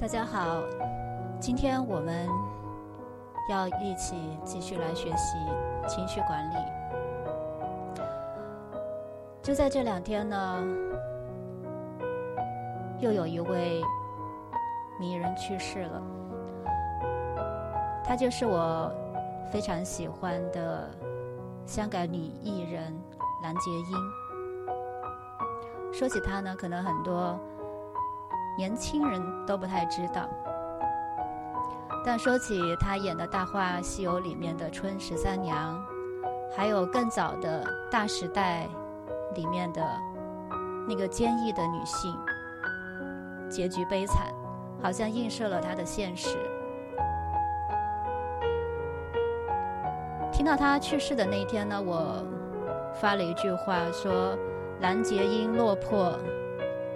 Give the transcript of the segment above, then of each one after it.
大家好，今天我们要一起继续来学习情绪管理。就在这两天呢，又有一位名人去世了，他就是我非常喜欢的香港女艺人蓝洁瑛。说起她呢，可能很多。年轻人都不太知道，但说起她演的《大话西游》里面的春十三娘，还有更早的《大时代》里面的那个坚毅的女性，结局悲惨，好像映射了她的现实。听到她去世的那一天呢，我发了一句话说：“蓝洁瑛落魄，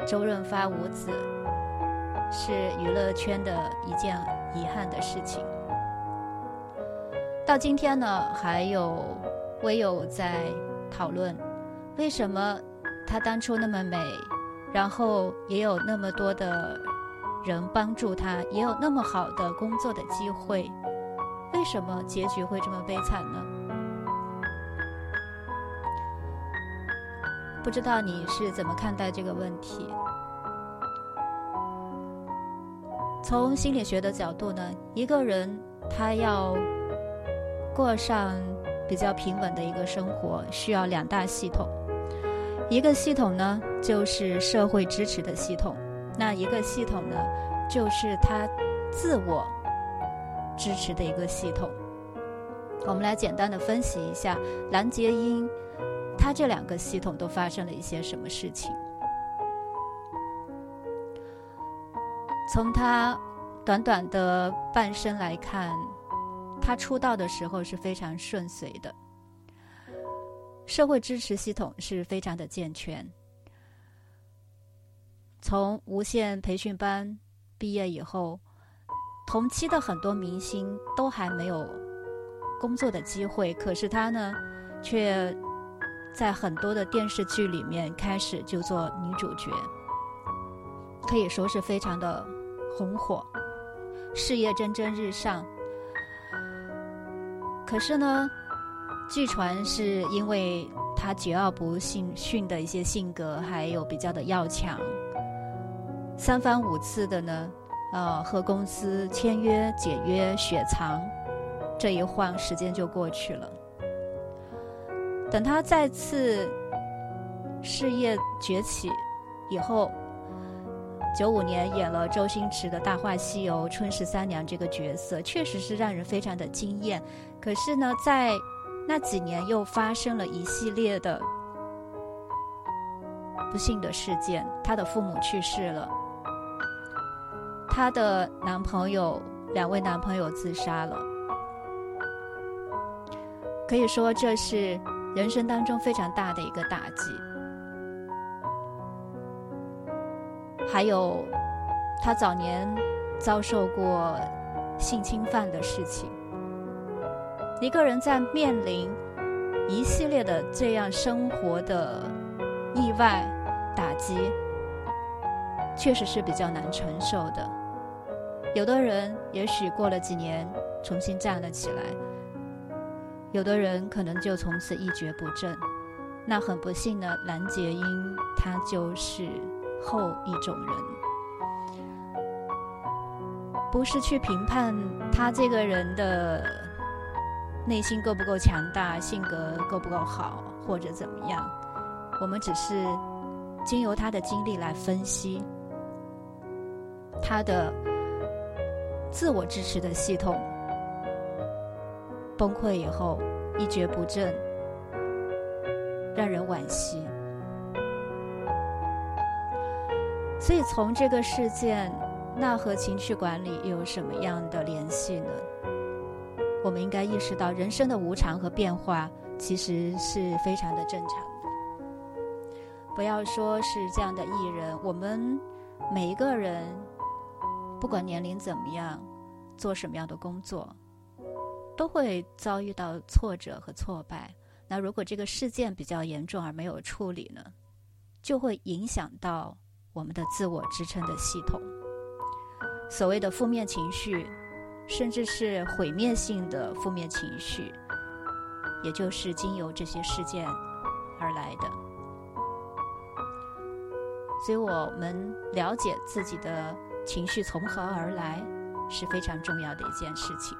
周润发无子。”是娱乐圈的一件遗憾的事情。到今天呢，还有微友在讨论，为什么她当初那么美，然后也有那么多的人帮助她，也有那么好的工作的机会，为什么结局会这么悲惨呢？不知道你是怎么看待这个问题？从心理学的角度呢，一个人他要过上比较平稳的一个生活，需要两大系统。一个系统呢，就是社会支持的系统；那一个系统呢，就是他自我支持的一个系统。我们来简单的分析一下蓝洁瑛，她这两个系统都发生了一些什么事情。从他短短的半生来看，他出道的时候是非常顺遂的，社会支持系统是非常的健全。从无线培训班毕业以后，同期的很多明星都还没有工作的机会，可是他呢，却在很多的电视剧里面开始就做女主角，可以说是非常的。红火，事业蒸蒸日上。可是呢，据传是因为他桀骜不驯驯的一些性格，还有比较的要强，三番五次的呢，呃，和公司签约解约雪藏，这一晃时间就过去了。等他再次事业崛起以后。九五年演了周星驰的《大话西游》春十三娘这个角色，确实是让人非常的惊艳。可是呢，在那几年又发生了一系列的不幸的事件，她的父母去世了，她的男朋友两位男朋友自杀了，可以说这是人生当中非常大的一个打击。还有，他早年遭受过性侵犯的事情。一个人在面临一系列的这样生活的意外打击，确实是比较难承受的。有的人也许过了几年重新站了起来，有的人可能就从此一蹶不振。那很不幸呢，蓝洁瑛她就是。后一种人，不是去评判他这个人的内心够不够强大，性格够不够好，或者怎么样。我们只是经由他的经历来分析他的自我支持的系统崩溃以后一蹶不振，让人惋惜。所以从这个事件，那和情绪管理又有什么样的联系呢？我们应该意识到，人生的无常和变化其实是非常的正常的。不要说是这样的艺人，我们每一个人，不管年龄怎么样，做什么样的工作，都会遭遇到挫折和挫败。那如果这个事件比较严重而没有处理呢，就会影响到。我们的自我支撑的系统，所谓的负面情绪，甚至是毁灭性的负面情绪，也就是经由这些事件而来的。所以，我们了解自己的情绪从何而来是非常重要的一件事情。